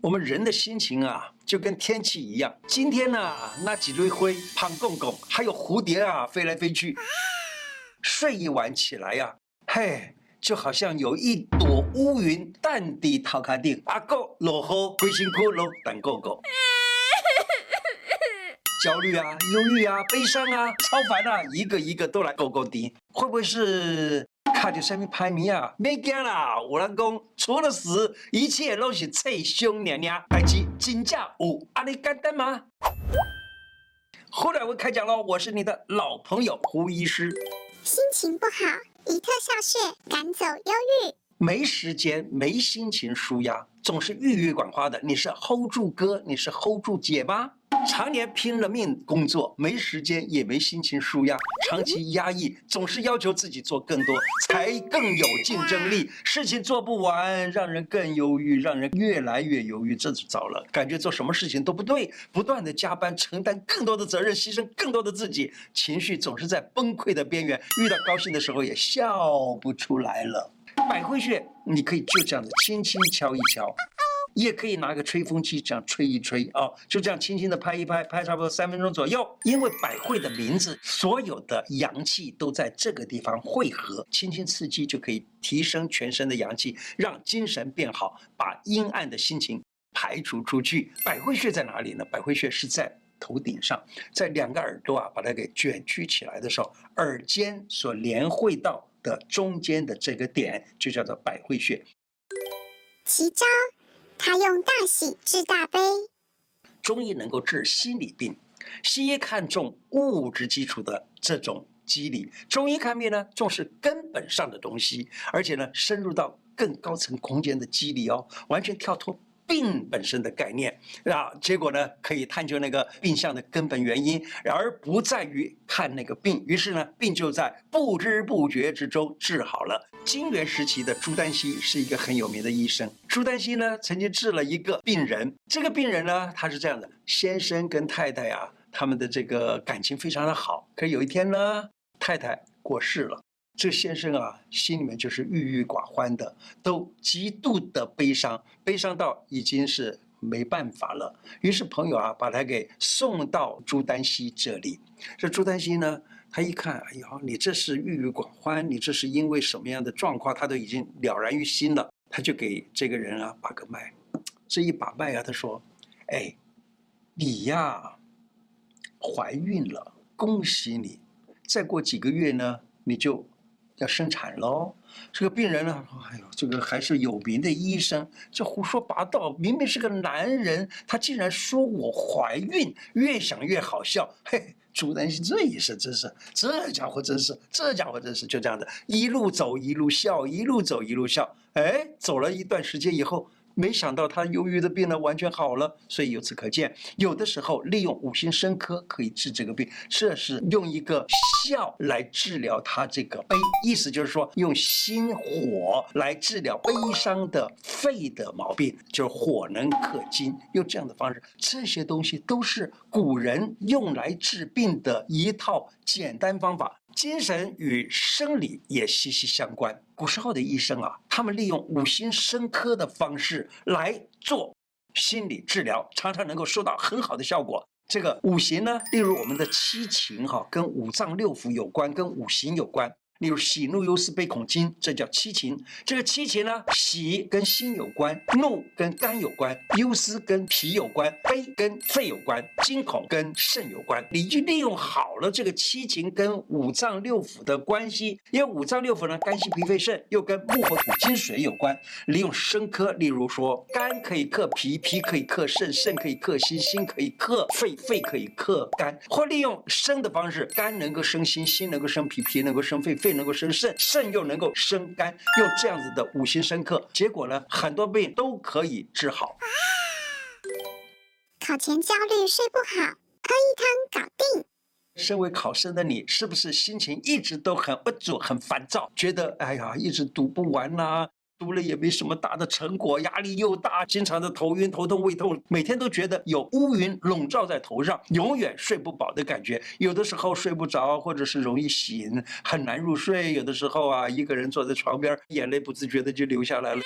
我们人的心情啊，就跟天气一样。今天呢、啊，那几堆灰、胖公公，还有蝴蝶啊，飞来飞去。睡一晚起来呀、啊，嘿，就好像有一朵乌云淡地逃开定，阿哥落后灰心骷髅，等狗狗。焦虑啊，忧郁啊，悲伤啊，超烦啊，一个一个都来勾勾滴。会不会是？卡在上面排名啊，别惊啦！我老公除了死，一切都是贼凶娘娘。代志真正有阿你简单吗？后来我开讲喽！我是你的老朋友胡医师。心情不好，以特效穴赶走忧郁。没时间，没心情舒压，总是郁郁寡欢的。你是 hold 住哥，你是 hold 住姐吗？常年拼了命工作，没时间也没心情舒压，长期压抑，总是要求自己做更多，才更有竞争力。事情做不完，让人更忧郁，让人越来越忧郁，这就糟了。感觉做什么事情都不对，不断的加班，承担更多的责任，牺牲更多的自己，情绪总是在崩溃的边缘。遇到高兴的时候也笑不出来了。百会穴，你可以就这样子轻轻敲一敲。也可以拿个吹风机这样吹一吹啊，就这样轻轻的拍一拍，拍差不多三分钟左右。因为百会的名字，所有的阳气都在这个地方汇合，轻轻刺激就可以提升全身的阳气，让精神变好，把阴暗的心情排除出去。百会穴在哪里呢？百会穴是在头顶上，在两个耳朵啊，把它给卷曲起来的时候，耳尖所连汇到的中间的这个点，就叫做百会穴。奇招。他用大喜治大悲，中医能够治心理病，西医看重物质基础的这种机理，中医看病呢重视根本上的东西，而且呢深入到更高层空间的机理哦，完全跳脱。病本身的概念，啊，结果呢，可以探究那个病象的根本原因，而不在于看那个病。于是呢，病就在不知不觉之中治好了。金元时期的朱丹溪是一个很有名的医生。朱丹溪呢，曾经治了一个病人。这个病人呢，他是这样的：先生跟太太啊，他们的这个感情非常的好。可有一天呢，太太过世了。这先生啊，心里面就是郁郁寡欢的，都极度的悲伤，悲伤到已经是没办法了。于是朋友啊，把他给送到朱丹溪这里。这朱丹溪呢，他一看，哎呦，你这是郁郁寡欢，你这是因为什么样的状况？他都已经了然于心了。他就给这个人啊把个脉，这一把脉啊，他说：“哎，你呀，怀孕了，恭喜你！再过几个月呢，你就。”要生产喽！这个病人呢，哎呦，这个还是有名的医生，这胡说八道！明明是个男人，他竟然说我怀孕，越想越好笑。嘿，朱丹心这一生真是，这家伙真是，这家伙真是，就这样的，一路走一路笑，一路走一路笑。哎，走了一段时间以后。没想到他忧郁的病呢完全好了，所以由此可见，有的时候利用五行生克可以治这个病，这是用一个笑来治疗他这个悲，意思就是说用心火来治疗悲伤的肺的毛病，就是火能克金，用这样的方式，这些东西都是古人用来治病的一套简单方法。精神与生理也息息相关。古时候的医生啊，他们利用五行生克的方式来做心理治疗，常常能够收到很好的效果。这个五行呢，例如我们的七情哈，跟五脏六腑有关，跟五行有关。例如喜怒忧思悲恐惊，这叫七情。这个七情呢，喜跟心有关，怒跟肝有关，忧思跟脾有关，悲跟肺有关，惊恐跟肾有关。你就利用好了这个七情跟五脏六腑的关系，因为五脏六腑呢，肝心脾肺肾又跟木火土金水有关。利用生克，例如说，肝可以克脾，脾可以克肾，肾可以克心，心可以克肺，肺可以克肝。或利用生的方式，肝能够生心，心能够生脾，脾能够生肺，肺。能够生肾，肾又能够生肝，用这样子的五行生克，结果呢，很多病都可以治好。考前焦虑睡不好，喝一汤搞定。身为考生的你，是不是心情一直都很不足、很烦躁，觉得哎呀，一直读不完呐、啊？读了也没什么大的成果，压力又大，经常的头晕、头痛、胃痛，每天都觉得有乌云笼罩在头上，永远睡不饱的感觉。有的时候睡不着，或者是容易醒，很难入睡。有的时候啊，一个人坐在床边，眼泪不自觉的就流下来了。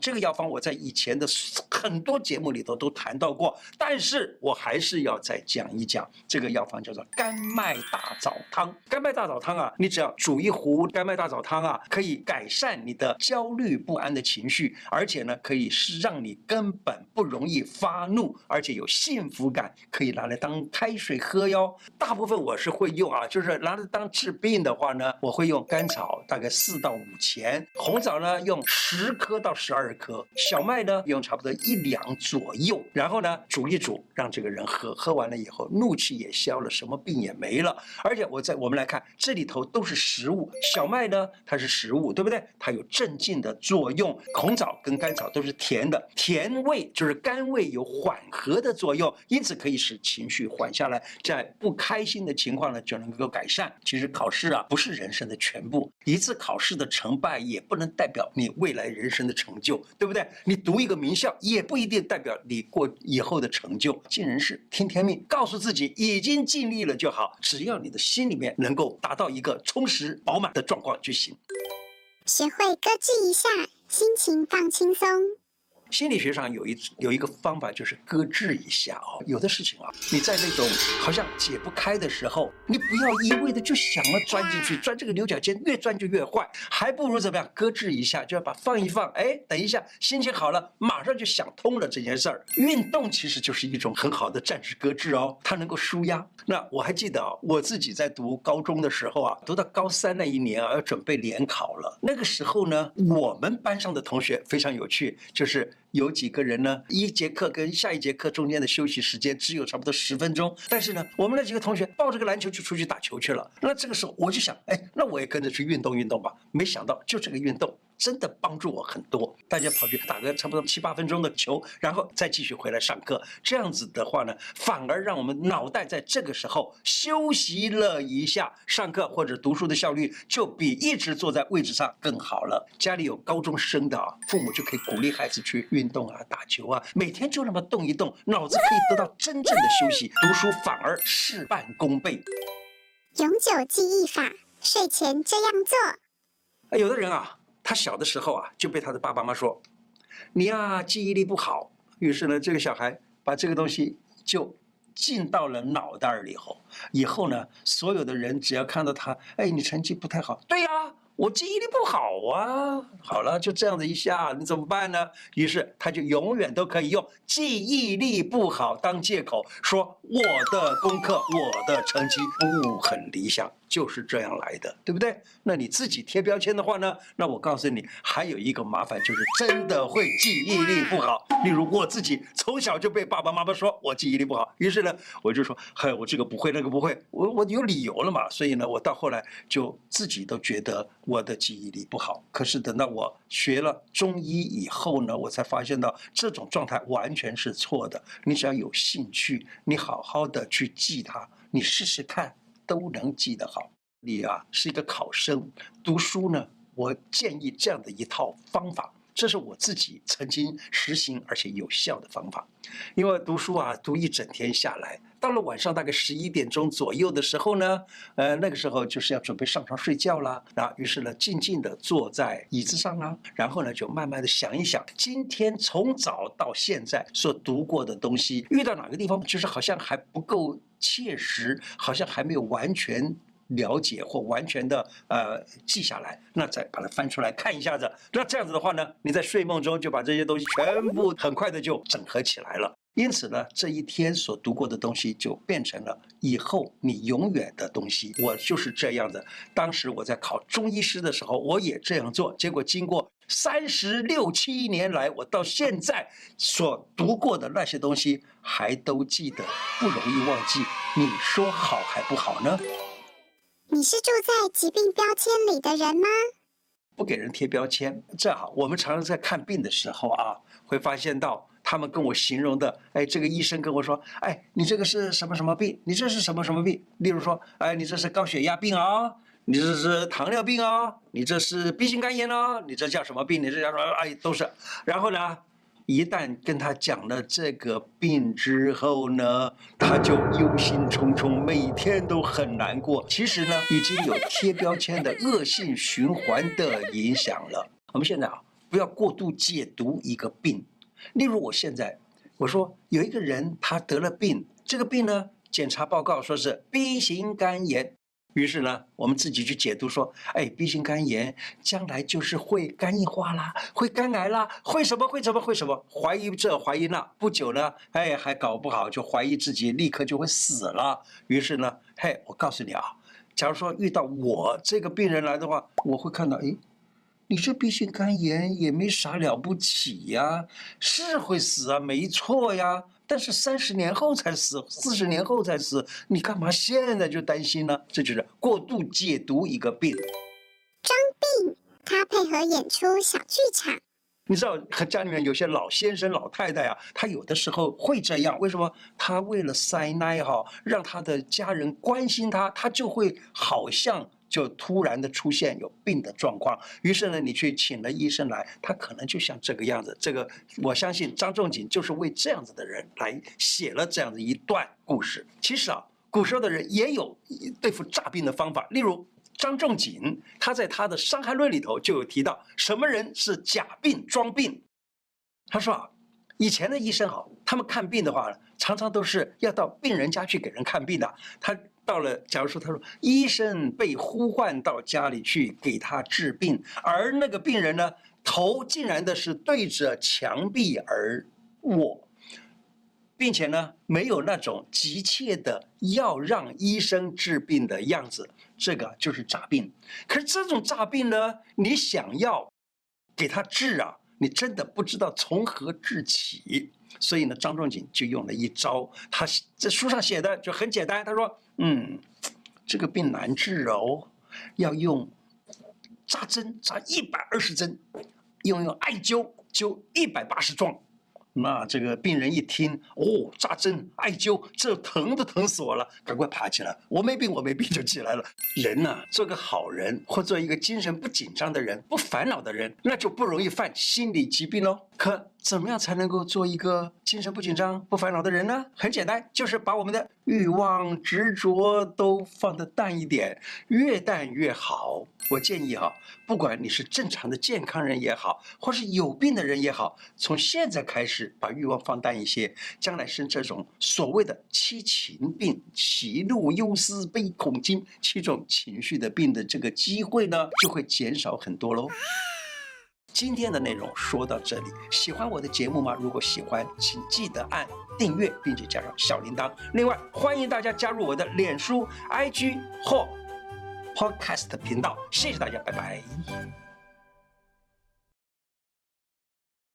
这个药方我在以前的很多节目里头都谈到过，但是我还是要再讲一讲。这个药方叫做甘麦大枣汤。甘麦大枣汤啊，你只要煮一壶甘麦大枣汤啊，可以改善你的焦虑不安的情绪，而且呢，可以是让你根本不容易发怒，而且有幸福感，可以拿来当开水喝哟。大部分我是会用啊，就是拿来当治病的话呢，我会用甘草大概四到五钱，红枣呢用十颗到十二颗，小麦呢用差不多一两左右，然后呢煮一煮，让这个人喝，喝完了以后怒气也消了，什么病也没了。而且我在我们来看这里头都是食物，小麦呢它是食物，对不对？它有镇静的作用，红枣跟甘草都是甜的，甜味就是甘味有缓和的作用，因此可以使情绪缓下来，在不开心的情况呢就能够改善。其实考试啊不是人生的全部，一次考试的成败也不能代表你未来人生的成就，对不对？你读一个名校也不一定代表你过以后的成就。尽人事，听天命，告诉自己已经尽力了就好，只要你的心里面能够达到一个充实饱满的状况就行。学会搁置一下，心情放轻松。心理学上有一有一个方法，就是搁置一下哦。有的事情啊，你在那种好像解不开的时候，你不要一味的就想要钻进去，钻这个牛角尖，越钻就越坏，还不如怎么样？搁置一下，就要把放一放。哎，等一下，心情好了，马上就想通了这件事儿。运动其实就是一种很好的暂时搁置哦，它能够舒压。那我还记得啊，我自己在读高中的时候啊，读到高三那一年啊，要准备联考了。那个时候呢，我们班上的同学非常有趣，就是。有几个人呢？一节课跟下一节课中间的休息时间只有差不多十分钟，但是呢，我们那几个同学抱着个篮球就出去打球去了。那这个时候我就想，哎，那我也跟着去运动运动吧。没想到就这个运动。真的帮助我很多。大家跑去打个差不多七八分钟的球，然后再继续回来上课。这样子的话呢，反而让我们脑袋在这个时候休息了一下，上课或者读书的效率就比一直坐在位置上更好了。家里有高中生的啊，父母就可以鼓励孩子去运动啊，打球啊，每天就那么动一动，脑子可以得到真正的休息，读书反而事半功倍。永久记忆法，睡前这样做。有的人啊。他小的时候啊，就被他的爸爸妈妈说：“你呀，记忆力不好。”于是呢，这个小孩把这个东西就进到了脑袋里头。以后呢，所有的人只要看到他，哎，你成绩不太好。对呀，我记忆力不好啊。好了，就这样子一下，你怎么办呢？于是他就永远都可以用记忆力不好当借口，说我的功课、我的成绩不很理想。就是这样来的，对不对？那你自己贴标签的话呢？那我告诉你，还有一个麻烦，就是真的会记忆力不好。例如我自己从小就被爸爸妈妈说我记忆力不好，于是呢，我就说，嗨，我这个不会，那个不会，我我有理由了嘛。所以呢，我到后来就自己都觉得我的记忆力不好。可是等到我学了中医以后呢，我才发现到这种状态完全是错的。你只要有兴趣，你好好的去记它，你试试看。都能记得好。你啊是一个考生，读书呢，我建议这样的一套方法，这是我自己曾经实行而且有效的方法。因为读书啊，读一整天下来，到了晚上大概十一点钟左右的时候呢，呃，那个时候就是要准备上床睡觉了。啊，于是呢，静静地坐在椅子上啊，然后呢，就慢慢地想一想，今天从早到现在所读过的东西，遇到哪个地方就是好像还不够。切实好像还没有完全了解或完全的呃记下来，那再把它翻出来看一下子。那这样子的话呢，你在睡梦中就把这些东西全部很快的就整合起来了。因此呢，这一天所读过的东西就变成了以后你永远的东西。我就是这样的。当时我在考中医师的时候，我也这样做。结果经过三十六七年来，我到现在所读过的那些东西还都记得，不容易忘记。你说好还不好呢？你是住在疾病标签里的人吗？不给人贴标签，这好。我们常常在看病的时候啊，会发现到。他们跟我形容的，哎，这个医生跟我说，哎，你这个是什么什么病？你这是什么什么病？例如说，哎，你这是高血压病啊，你这是糖尿病啊，你这是 B 型肝炎啊，你这叫什么病？你这叫什么？哎，都是。然后呢，一旦跟他讲了这个病之后呢，他就忧心忡忡，每天都很难过。其实呢，已经有贴标签的恶性循环的影响了。我们现在啊。不要过度解读一个病。例如，我现在我说有一个人他得了病，这个病呢，检查报告说是 B 型肝炎。于是呢，我们自己去解读说，哎，B 型肝炎将来就是会肝硬化啦，会肝癌啦，会什么会什么会什么，怀疑这怀疑那，不久呢，哎，还搞不好就怀疑自己立刻就会死了。于是呢，嘿，我告诉你啊，假如说遇到我这个病人来的话，我会看到，哎，你这 B 型肝炎也没啥了不起呀，是会死啊，没错呀。但是三十年后才死，四十年后才死，你干嘛现在就担心呢？这就是过度解读一个病。装病，他配合演出小剧场。你知道，和家里面有些老先生、老太太啊，他有的时候会这样。为什么？他为了塞奶哈，让他的家人关心他，他就会好像。就突然的出现有病的状况，于是呢，你去请了医生来，他可能就像这个样子。这个我相信张仲景就是为这样子的人来写了这样的一段故事。其实啊，古时候的人也有对付诈病的方法，例如张仲景他在他的《伤寒论》里头就有提到什么人是假病装病。他说啊，以前的医生好，他们看病的话，常常都是要到病人家去给人看病的。他。到了，假如说他说医生被呼唤到家里去给他治病，而那个病人呢，头竟然的是对着墙壁而卧，并且呢，没有那种急切的要让医生治病的样子，这个就是诈病。可是这种诈病呢，你想要给他治啊，你真的不知道从何治起。所以呢，张仲景就用了一招，他这书上写的就很简单，他说。嗯，这个病难治哦，要用扎针扎一百二十针，用用艾灸灸一百八十桩。那这个病人一听，哦，扎针艾灸，这疼都疼死我了，赶快爬起来，我没病，我没病就起来了。人呐，做个好人，或做一个精神不紧张的人，不烦恼的人，那就不容易犯心理疾病哦。可怎么样才能够做一个精神不紧张、不烦恼的人呢？很简单，就是把我们的欲望、执着都放得淡一点，越淡越好。我建议哈，不管你是正常的健康人也好，或是有病的人也好，从现在开始把欲望放淡一些，将来生这种所谓的七情病、喜怒忧思悲恐惊七种情绪的病的这个机会呢，就会减少很多喽。今天的内容说到这里，喜欢我的节目吗？如果喜欢，请记得按订阅，并且加上小铃铛。另外，欢迎大家加入我的脸书、IG 或。Podcast 频道，谢谢大家，拜拜。